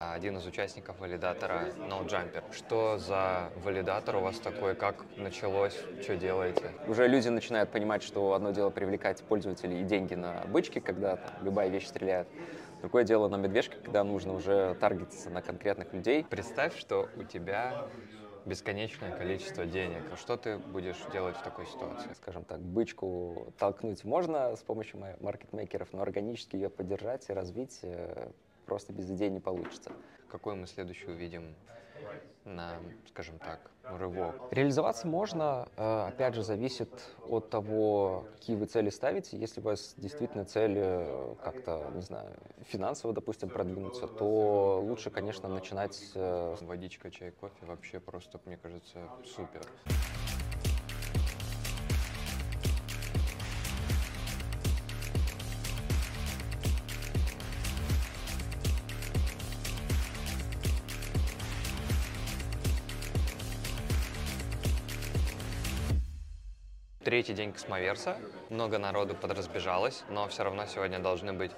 один из участников валидатора NoJumper. Что за валидатор у вас такой? Как началось? Что делаете? Уже люди начинают понимать, что одно дело привлекать пользователей и деньги на бычки, когда там, любая вещь стреляет. Другое дело на медвежке, когда нужно уже таргетиться на конкретных людей. Представь, что у тебя бесконечное количество денег. Что ты будешь делать в такой ситуации? Скажем так, бычку толкнуть можно с помощью маркетмейкеров, но органически ее поддержать и развить э, просто без идей не получится. Какой мы следующий увидим на, скажем так, рывок? Реализоваться можно, э, опять же, зависит от того, какие вы цели ставите. Если у вас действительно цель э, как-то, не знаю, финансово, допустим, продвинуться, то лучше, конечно, начинать... Водичка, чай, кофе вообще просто, мне кажется, супер. Третий день Космоверса. Много народу подразбежалось, но все равно сегодня должны быть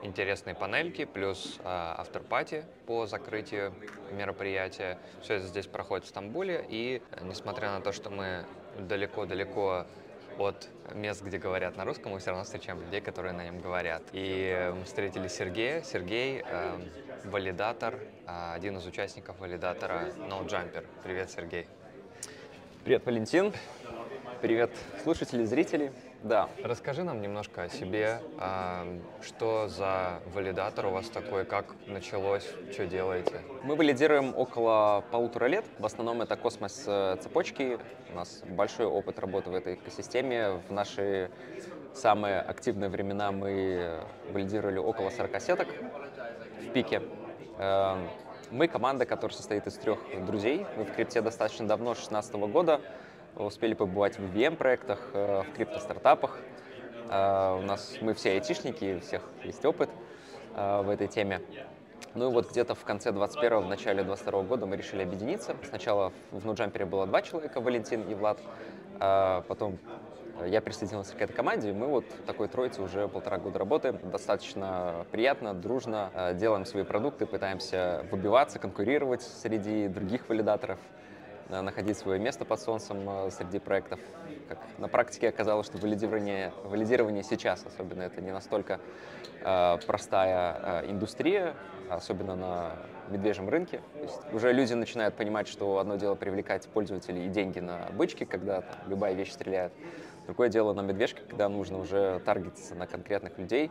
интересные панельки, плюс э, авторпати по закрытию мероприятия. Все это здесь проходит в Стамбуле, и несмотря на то, что мы далеко-далеко от мест, где говорят на русском, мы все равно встречаем людей, которые на нем говорят. И мы встретили Сергея. Сергей э, валидатор, э, один из участников валидатора NoJumper. Привет, Сергей. Привет, Валентин. Привет, слушатели, зрители. Да. Расскажи нам немножко о себе, что за валидатор у вас такой, как началось, что делаете? Мы валидируем около полутора лет. В основном это космос э, цепочки. У нас большой опыт работы в этой экосистеме. В наши самые активные времена мы валидировали около 40 сеток в пике. Эм, мы команда, которая состоит из трех друзей. Мы в крипте достаточно давно, 2016 года успели побывать в VM-проектах, э, в крипто-стартапах. Э, у нас мы все айтишники, у всех есть опыт э, в этой теме. Ну и вот где-то в конце 21-го, в начале 22 года мы решили объединиться. Сначала в NoJumper было два человека, Валентин и Влад. Потом я присоединился к этой команде, и мы вот такой троице уже полтора года работаем. Достаточно приятно, дружно, делаем свои продукты, пытаемся выбиваться, конкурировать среди других валидаторов. Э, находить свое место под солнцем э, среди проектов. Как на практике оказалось, что валидирование, валидирование сейчас, особенно это не настолько э, простая э, индустрия, особенно на медвежьем рынке. То есть уже люди начинают понимать, что одно дело привлекать пользователей и деньги на бычки, когда там, любая вещь стреляет. Другое дело на медвежке, когда нужно уже таргетиться на конкретных людей,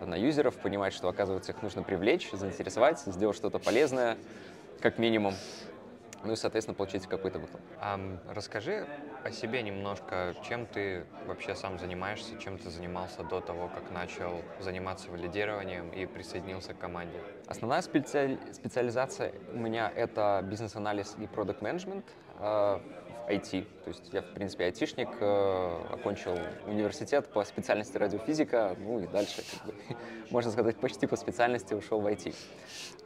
на юзеров, понимать, что, оказывается, их нужно привлечь, заинтересовать, сделать что-то полезное, как минимум ну и, соответственно, получить какой-то выхлоп. А, расскажи о себе немножко, чем ты вообще сам занимаешься, чем ты занимался до того, как начал заниматься валидированием и присоединился к команде? Основная специализация у меня — это бизнес-анализ и продукт-менеджмент. А, IT. То есть я, в принципе, айтишник, э, окончил университет по специальности радиофизика, ну и дальше, как бы, можно сказать, почти по специальности ушел в IT.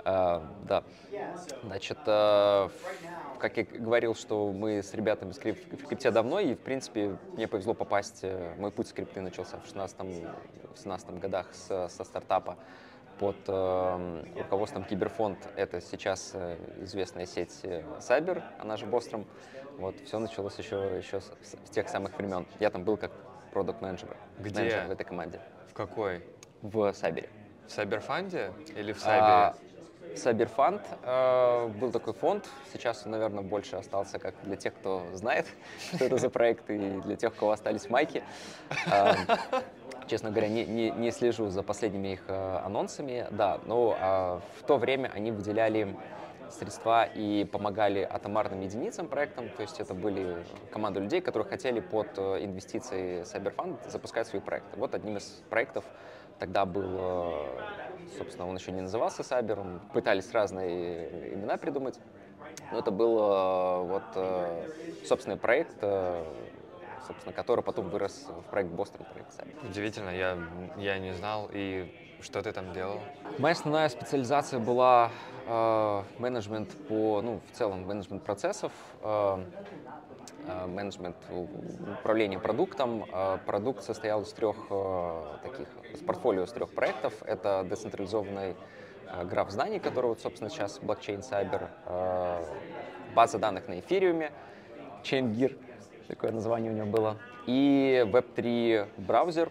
Э, да. Значит, э, как я говорил, что мы с ребятами в крипте давно, и, в принципе, мне повезло попасть, мой путь с крипты начался в 16-17 годах с, со стартапа под э, руководством Киберфонд. Это сейчас известная сеть Cyber, она же Бостром. Вот, все началось еще, еще с, с тех самых времен. Я там был как продукт менеджер Где? Менеджер в этой команде. В какой? В Сайбере. В Сайберфанде или в Сайбере? А, Сайберфанд э, был такой фонд. Сейчас он, наверное, больше остался как для тех, кто знает, что это за проект, и для тех, у кого остались майки. Э, честно говоря, не, не, не слежу за последними их э, анонсами, да, но э, в то время они выделяли средства и помогали атомарным единицам проектам, то есть это были команды людей, которые хотели под э, инвестиции Cyberfund запускать свои проекты. Вот одним из проектов тогда был, э, собственно, он еще не назывался Cyber, пытались разные имена придумать, но это был э, вот собственный проект, собственно, который потом вырос в проект Бостон, проект сами. Удивительно, я, я не знал. И что ты там делал? Моя основная специализация была э, менеджмент по, ну, в целом, менеджмент процессов, э, э, менеджмент управления продуктом. Э, продукт состоял из трех э, таких, из портфолио из трех проектов. Это децентрализованный э, граф знаний, который, вот, собственно, сейчас блокчейн Cyber, э, база данных на эфириуме, ChainGear, такое название у него было, и Web3 браузер,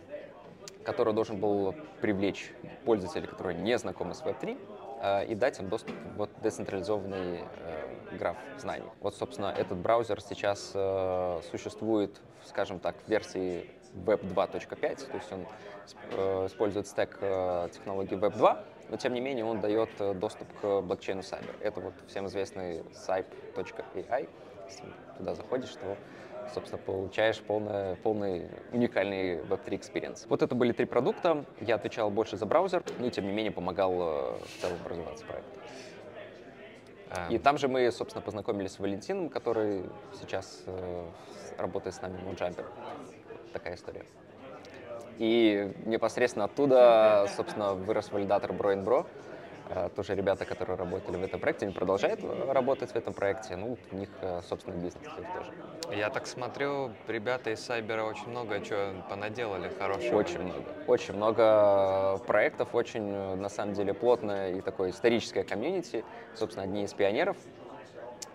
который должен был привлечь пользователей, которые не знакомы с Web3, э, и дать им доступ в вот децентрализованный э, граф знаний. Вот, собственно, этот браузер сейчас э, существует, скажем так, в версии Web 2.5, то есть он использует стек технологии Web 2, но тем не менее он дает доступ к блокчейну Cyber. Это вот всем известный Cype.ai. Если туда заходишь, то собственно, получаешь полное, полный уникальный Web3 experience. Вот это были три продукта. Я отвечал больше за браузер, но тем не менее помогал э, в целом развиваться проект. И там же мы, собственно, познакомились с Валентином, который сейчас э, работает с нами в Moonjumper. Такая история. И непосредственно оттуда, собственно, вырос валидатор Bro Bro, тоже ребята, которые работали в этом проекте, они продолжают работать в этом проекте. Ну, у них э, собственный бизнес тоже. Я так смотрю, ребята из Сайбера очень много чего понаделали хорошего. Очень много. Очень много проектов, очень, на самом деле, плотное и такое историческое комьюнити. Собственно, одни из пионеров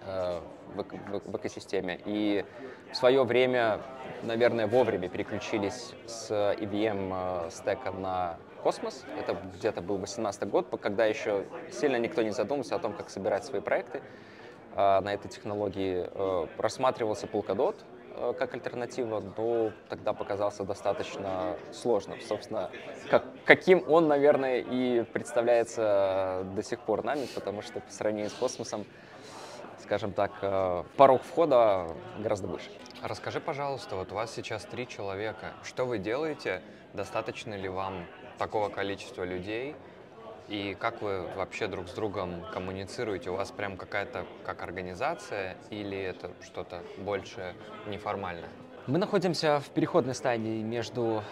э, в, в, в экосистеме. И в свое время, наверное, вовремя переключились с EVM стека на космос. Это где-то был 18 год, когда еще сильно никто не задумывался о том, как собирать свои проекты а, на этой технологии. Э, рассматривался Polkadot э, как альтернатива, но тогда показался достаточно сложным. Собственно, как, каким он, наверное, и представляется до сих пор нами, потому что по сравнению с космосом, скажем так, э, порог входа гораздо выше. Расскажи, пожалуйста, вот у вас сейчас три человека. Что вы делаете? Достаточно ли вам такого количества людей, и как вы вообще друг с другом коммуницируете? У вас прям какая-то как организация или это что-то больше неформальное? Мы находимся в переходной стадии между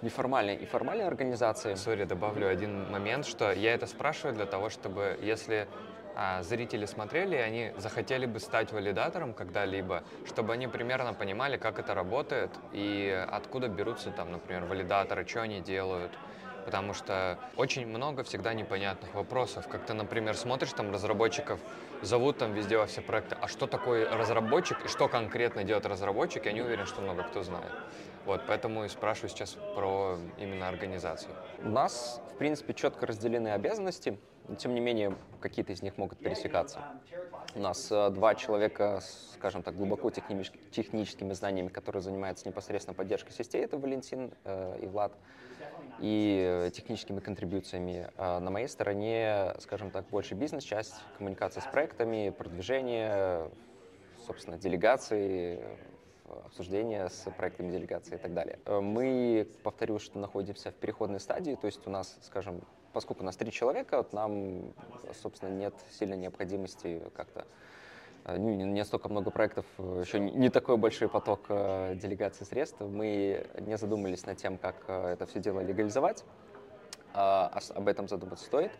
неформальной и формальной организацией. Сори, добавлю один момент, что я это спрашиваю для того, чтобы если а, зрители смотрели, и они захотели бы стать валидатором когда-либо, чтобы они примерно понимали, как это работает и откуда берутся там, например, валидаторы, что они делают, потому что очень много всегда непонятных вопросов. Как ты, например, смотришь, там разработчиков зовут там везде во все проекты, а что такое разработчик и что конкретно делает разработчик, я не уверен, что много кто знает. Вот, поэтому и спрашиваю сейчас про именно организацию. У нас, в принципе, четко разделены обязанности, но тем не менее какие-то из них могут пересекаться. У нас э, два человека, скажем так, глубоко техническими знаниями, которые занимаются непосредственно поддержкой сетей, это Валентин э, и Влад и техническими контрибуциями. А на моей стороне, скажем так, больше бизнес-часть, коммуникация с проектами, продвижение, собственно, делегации, обсуждение с проектами делегации и так далее. Мы, повторю, что находимся в переходной стадии, то есть у нас, скажем, поскольку у нас три человека, вот нам, собственно, нет сильной необходимости как-то Э, ну, не столько много проектов, э, еще не такой большой поток э, делегации средств. Мы не задумались над тем, как это все дело легализовать. А об этом задуматься стоит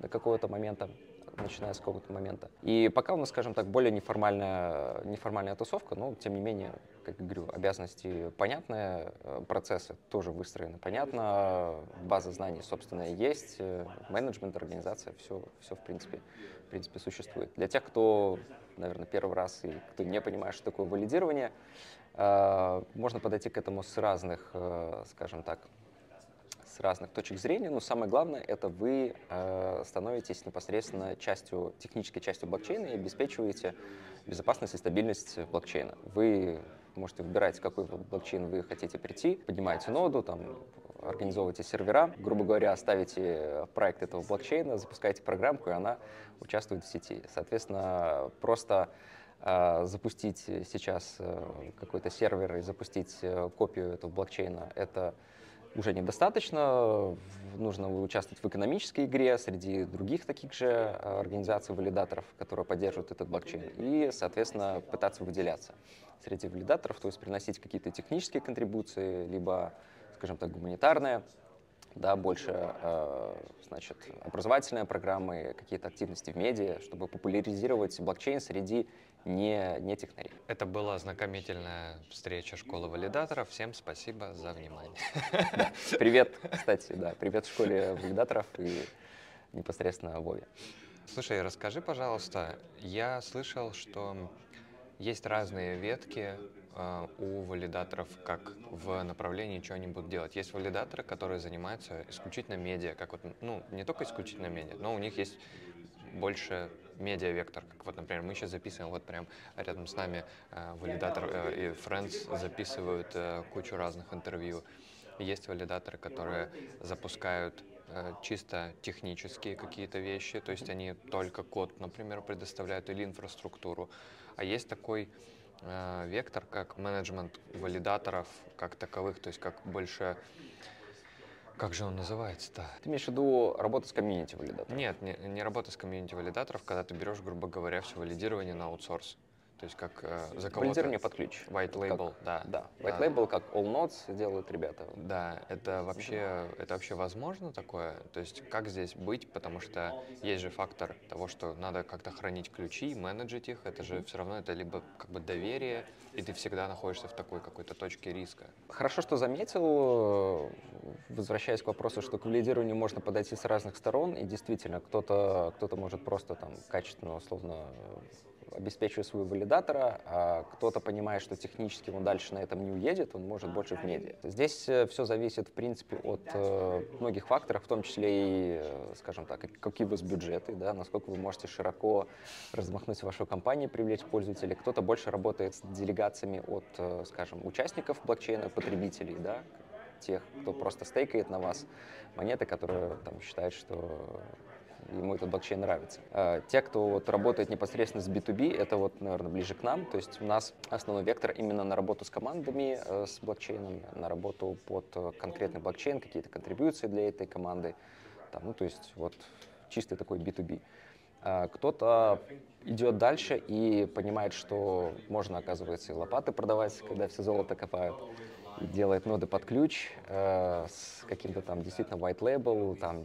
до какого-то момента, начиная с какого-то момента. И пока у нас, скажем так, более неформальная, неформальная тусовка, но, тем не менее, как говорю, обязанности понятные, процессы тоже выстроены понятно, база знаний, собственно, есть, менеджмент, организация, все, все в принципе, в принципе существует. Для тех, кто наверное, первый раз, и кто не понимает, что такое валидирование, э, можно подойти к этому с разных, э, скажем так, с разных точек зрения, но самое главное, это вы э, становитесь непосредственно частью, технической частью блокчейна и обеспечиваете безопасность и стабильность блокчейна. Вы можете выбирать, какой блокчейн вы хотите прийти, поднимаете ноду, там, организовываете сервера, грубо говоря, ставите проект этого блокчейна, запускаете программку, и она участвует в сети. Соответственно, просто э, запустить сейчас э, какой-то сервер и запустить э, копию этого блокчейна, это уже недостаточно. Нужно участвовать в экономической игре среди других таких же организаций-валидаторов, которые поддерживают этот блокчейн, и, соответственно, пытаться выделяться среди валидаторов, то есть приносить какие-то технические контрибуции, либо скажем так, гуманитарная, да, больше, э, значит, образовательные программы, какие-то активности в медиа, чтобы популяризировать блокчейн среди не, не технарей. Это была ознакомительная встреча школы валидаторов. Всем спасибо за внимание. Да. Привет, кстати, да, привет школе валидаторов и непосредственно Вове. Слушай, расскажи, пожалуйста, я слышал, что есть разные ветки у валидаторов, как в направлении, что они будут делать. Есть валидаторы, которые занимаются исключительно медиа, как вот, ну, не только исключительно медиа, но у них есть больше медиа-вектор, как вот, например, мы сейчас записываем, вот прям рядом с нами э, валидатор э, и Friends записывают э, кучу разных интервью. Есть валидаторы, которые запускают э, чисто технические какие-то вещи, то есть они только код, например, предоставляют или инфраструктуру. А есть такой вектор, как менеджмент валидаторов как таковых, то есть как больше как же он называется-то? Ты имеешь в виду работу с комьюнити валидатором? Нет, не, не работа с комьюнити валидаторов, когда ты берешь, грубо говоря, все валидирование на аутсорс. То есть как э, за кого-то... Валидирование под ключ. White label, как, да. Да, white да. label, как All Nodes делают ребята. Да, это вообще, это вообще возможно такое? То есть как здесь быть? Потому что есть же фактор того, что надо как-то хранить ключи, менеджить их. Это же все равно это либо как бы доверие, и ты всегда находишься в такой какой-то точке риска. Хорошо, что заметил, возвращаясь к вопросу, что к валидированию можно подойти с разных сторон, и действительно, кто-то кто может просто там качественно, условно обеспечивает своего валидатора, а кто-то понимает, что технически он дальше на этом не уедет, он может больше в медиа. Здесь э, все зависит, в принципе, от э, многих факторов, в том числе и, э, скажем так, какие у вас бюджеты, да, насколько вы можете широко размахнуть вашу компанию, привлечь пользователей. Кто-то больше работает с делегациями от, скажем, участников блокчейна, потребителей, да, тех, кто просто стейкает на вас монеты, которые там считают, что ему этот блокчейн нравится. А, те, кто вот работает непосредственно с B2B, это вот, наверное, ближе к нам, то есть у нас основной вектор именно на работу с командами, э, с блокчейном, на работу под э, конкретный блокчейн, какие-то контрибуции для этой команды, там, ну, то есть вот чистый такой B2B. А, кто-то идет дальше и понимает, что можно, оказывается, и лопаты продавать, когда все золото копают делает ноды под ключ э, с каким-то там действительно white label, там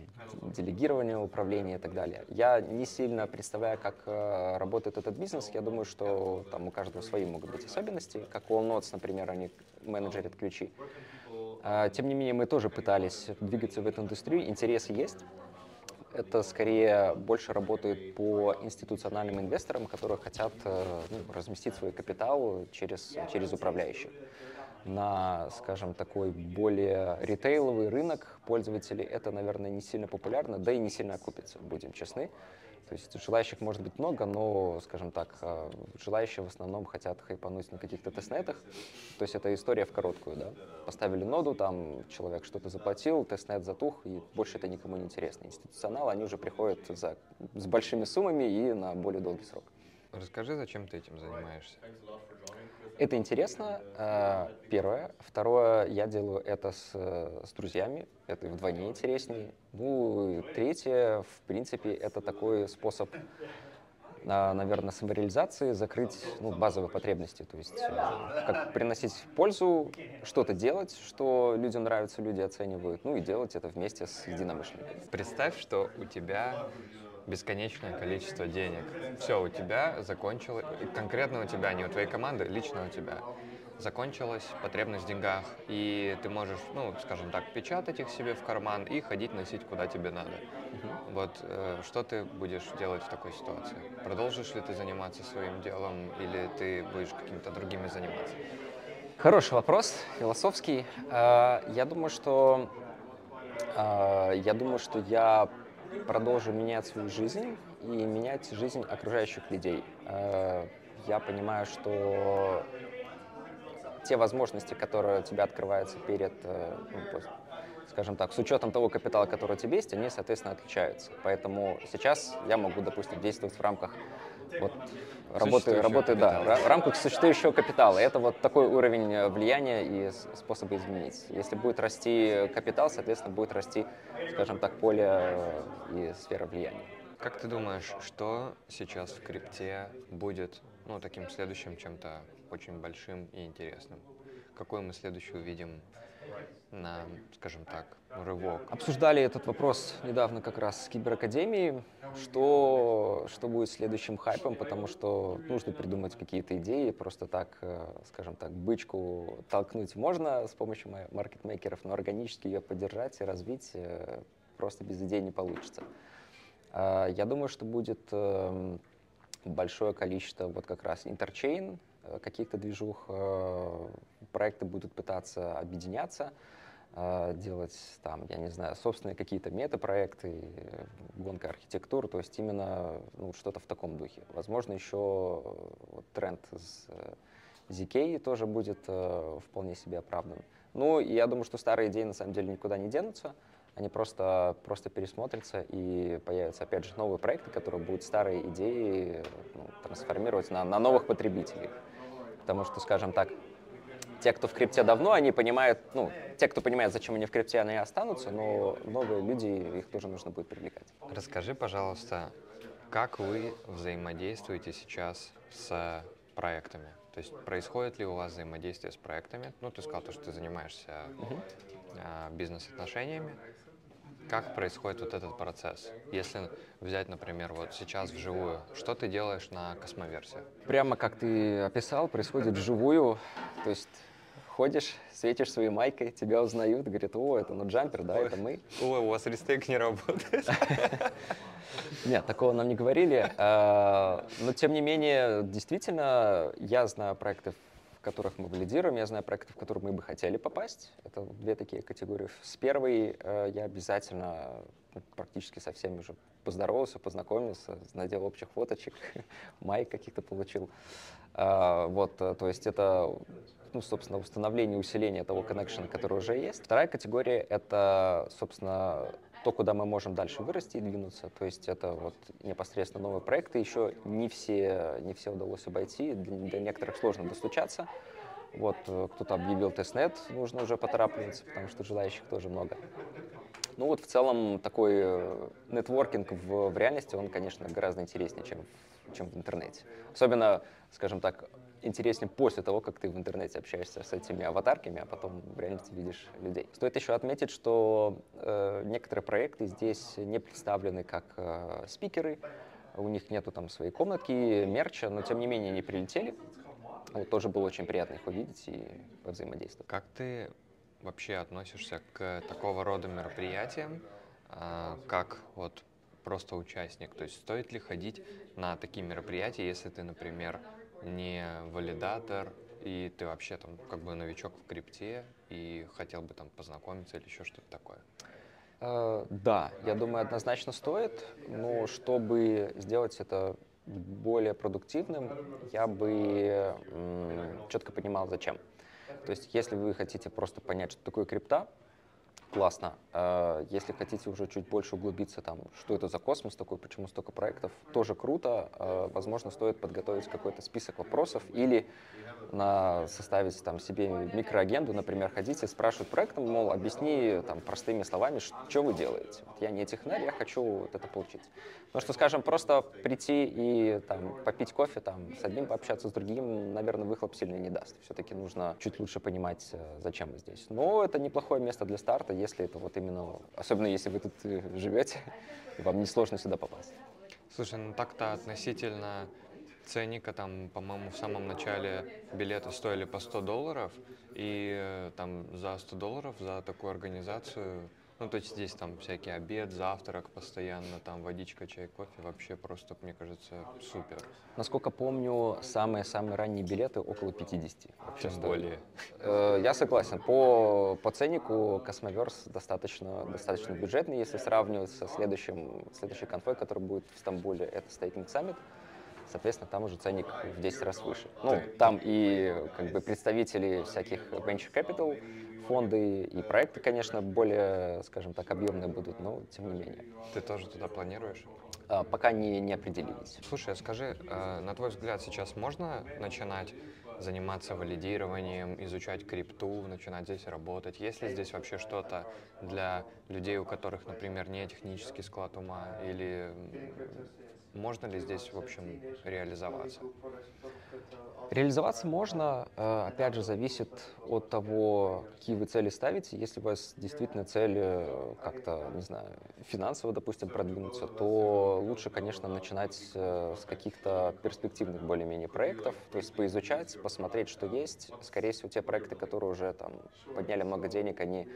делегирование управления и так далее. Я не сильно представляю, как э, работает этот бизнес. Я думаю, что там у каждого свои могут быть особенности, как у Allnotes, например, они менеджерят ключи. Э, тем не менее, мы тоже пытались двигаться в эту индустрию. Интересы есть. Это скорее больше работает по институциональным инвесторам, которые хотят э, ну, разместить свой капитал через, через управляющих на, скажем, такой более ритейловый рынок пользователей, это, наверное, не сильно популярно, да и не сильно окупится, будем честны. То есть желающих может быть много, но, скажем так, э, желающие в основном хотят хайпануть на каких-то тестнетах. То есть это история в короткую, да. Поставили ноду, там человек что-то заплатил, тестнет затух, и больше это никому не интересно. Институционалы, они уже приходят за, с большими суммами и на более долгий срок. Расскажи, зачем ты этим занимаешься? Это интересно, э, первое. Второе, я делаю это с, с друзьями, это вдвойне интереснее. Ну, третье, в принципе, это такой способ наверное, самореализации, закрыть ну, базовые потребности. То есть э, как приносить пользу, что-то делать, что людям нравится, люди оценивают, ну и делать это вместе с единомышленниками. Представь, что у тебя бесконечное количество денег. Все, у тебя закончилось, конкретно у тебя, не у твоей команды, лично у тебя, закончилась потребность в деньгах, и ты можешь, ну, скажем так, печатать их себе в карман и ходить носить куда тебе надо. Угу. Вот э, что ты будешь делать в такой ситуации? Продолжишь ли ты заниматься своим делом, или ты будешь какими-то другими заниматься? Хороший вопрос, философский. Э, я думаю, что э, я думаю, что я продолжу менять свою жизнь и менять жизнь окружающих людей. Э, я понимаю, что те возможности, которые у тебя открываются перед, э, ну, скажем так, с учетом того капитала, который у тебя есть, они, соответственно, отличаются. Поэтому сейчас я могу, допустим, действовать в рамках вот, работы, работы да, в рамках существующего капитала. Это вот такой уровень э, влияния и способа изменить. Если будет расти капитал, соответственно, будет расти, скажем так, поле э, и сфера влияния. Как ты думаешь, что сейчас в крипте будет ну, таким следующим чем-то очень большим и интересным? Какой мы следующий увидим на, скажем так, рывок. Обсуждали этот вопрос недавно как раз с Киберакадемией, что, что будет следующим хайпом, потому что нужно придумать какие-то идеи, просто так, э, скажем так, бычку толкнуть можно с помощью маркетмейкеров, но органически ее поддержать и развить э, просто без идей не получится. А, я думаю, что будет эм, большое количество вот как раз интерчейн, э, каких-то движух, э, проекты будут пытаться объединяться, э, делать там, я не знаю, собственные какие-то метапроекты, гонка архитектур, то есть именно ну, что-то в таком духе. Возможно, еще вот, тренд с ZK тоже будет вполне себе оправдан. Ну, я думаю, что старые идеи на самом деле никуда не денутся они просто, просто пересмотрятся и появятся, опять же, новые проекты, которые будут старые идеи ну, трансформировать на, на новых потребителей. Потому что, скажем так, те, кто в крипте давно, они понимают, ну, те, кто понимает, зачем они в крипте, они останутся, но новые люди, их тоже нужно будет привлекать. Расскажи, пожалуйста, как вы взаимодействуете сейчас с проектами? То есть происходит ли у вас взаимодействие с проектами? Ну, ты сказал, что ты занимаешься uh-huh. Бизнес-отношениями как происходит вот этот процесс? Если взять, например, вот сейчас вживую, что ты делаешь на космоверсии? Прямо как ты описал, происходит вживую, то есть ходишь, светишь своей майкой, тебя узнают, говорят, о, это ну джампер, да, Ой, это мы. Ой, у вас рестейк не работает. Нет, такого нам не говорили. А, но, тем не менее, действительно, я знаю проекты в которых мы валидируем. Я знаю проекты, в которые мы бы хотели попасть. Это две такие категории. С первой э, я обязательно ну, практически со всеми уже поздоровался, познакомился, надел общих фоточек, майк каких-то получил. А, вот, э, то есть это, ну, собственно, установление, усиление того коннекшена, который уже есть. Вторая категория — это, собственно, то, куда мы можем дальше вырасти и двинуться. То есть это вот непосредственно новые проекты. Еще не все, не все удалось обойти, для, некоторых сложно достучаться. Вот э, кто-то объявил тестнет, нужно уже поторапливаться, потому что желающих тоже много. Ну вот в целом такой э, нетворкинг в, в реальности, он, конечно, гораздо интереснее, чем, чем в интернете. Особенно, скажем так, интереснее после того, как ты в интернете общаешься с этими аватарками, а потом в реальности видишь людей. Стоит еще отметить, что э, некоторые проекты здесь не представлены как э, спикеры, у них нету там своей комнатки, мерча, но тем не менее они прилетели. Вот, тоже было очень приятно их увидеть и взаимодействовать. Как ты вообще относишься к такого рода мероприятиям, э, как вот просто участник? То есть стоит ли ходить на такие мероприятия, если ты, например, не валидатор, и ты вообще там как бы новичок в крипте и хотел бы там познакомиться или еще что-то такое? Uh, да, я думаю, однозначно стоит, но чтобы сделать это более продуктивным, я бы м, четко понимал, зачем. То есть, если вы хотите просто понять, что такое крипта, классно. Э, если хотите уже чуть больше углубиться, там, что это за космос такой, почему столько проектов, тоже круто. Э, возможно, стоит подготовить какой-то список вопросов или на, составить там, себе микроагенду, например, ходите, спрашивают проектом, мол, объясни там, простыми словами, что вы делаете. Вот я не технарь, я хочу вот это получить. Потому что, скажем, просто прийти и там, попить кофе, там, с одним пообщаться, с другим, наверное, выхлоп сильно не даст. Все-таки нужно чуть лучше понимать, э, зачем мы здесь. Но это неплохое место для старта, если это вот именно, особенно если вы тут э, живете, вам не сложно сюда попасть. Слушай, ну так-то относительно ценника, там, по-моему, в самом начале билеты стоили по 100 долларов, и э, там за 100 долларов за такую организацию ну, то есть здесь там всякий обед, завтрак постоянно, там водичка, чай, кофе, вообще просто, мне кажется, супер. Насколько помню, самые-самые ранние билеты около 50. Вообще Тем более. Э, я согласен. По, по ценнику Cosmoverse достаточно, достаточно бюджетный, если сравнивать со следующим, следующей конфой, который будет в Стамбуле, это Staking Summit соответственно, там уже ценник в 10 раз выше. Ну, там и как бы представители всяких venture capital, фонды и проекты, конечно, более, скажем так, объемные будут, но тем не менее. Ты тоже туда планируешь? А, пока не, не определились. Слушай, а скажи, э, на твой взгляд, сейчас можно начинать заниматься валидированием, изучать крипту, начинать здесь работать? Есть ли здесь вообще что-то для людей, у которых, например, не технический склад ума или можно ли здесь, в общем, реализоваться? Реализоваться можно, э, опять же, зависит от того, какие вы цели ставите. Если у вас действительно цель э, как-то, не знаю, финансово, допустим, продвинуться, то лучше, конечно, начинать э, с каких-то перспективных более-менее проектов, то есть поизучать, посмотреть, что есть. Скорее всего, те проекты, которые уже там подняли много денег, они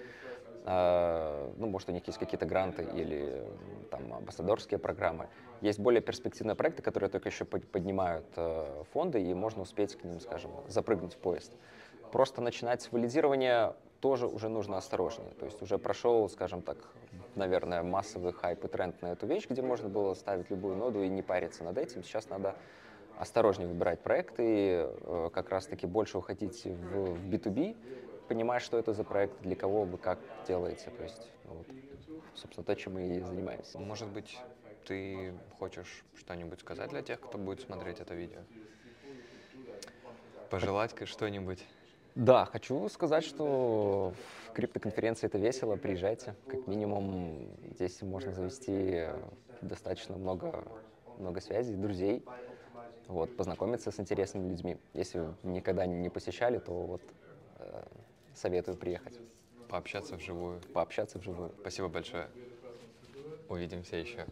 ну, может, у них есть какие-то гранты или там амбассадорские программы. Есть более перспективные проекты, которые только еще поднимают э, фонды, и можно успеть к ним, скажем, запрыгнуть в поезд. Просто начинать с валидирования тоже уже нужно осторожнее. То есть уже прошел, скажем так, наверное, массовый хайп и тренд на эту вещь, где можно было ставить любую ноду и не париться над этим. Сейчас надо осторожнее выбирать проекты, и, э, как раз-таки больше уходить в B2B, понимая, что это за проект, для кого вы как делаете. То есть, ну, вот, собственно, то, чем мы и занимаемся. Может быть, ты хочешь что-нибудь сказать для тех, кто будет смотреть это видео? Пожелать что-нибудь? Да, хочу сказать, что в криптоконференции это весело, приезжайте. Как минимум здесь можно завести достаточно много, много связей, друзей, вот, познакомиться с интересными людьми. Если никогда не посещали, то вот советую приехать. Пообщаться вживую. Пообщаться вживую. Спасибо большое. Увидимся еще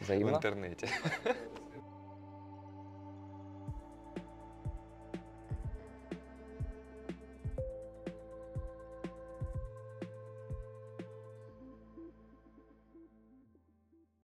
Взаимно. в интернете.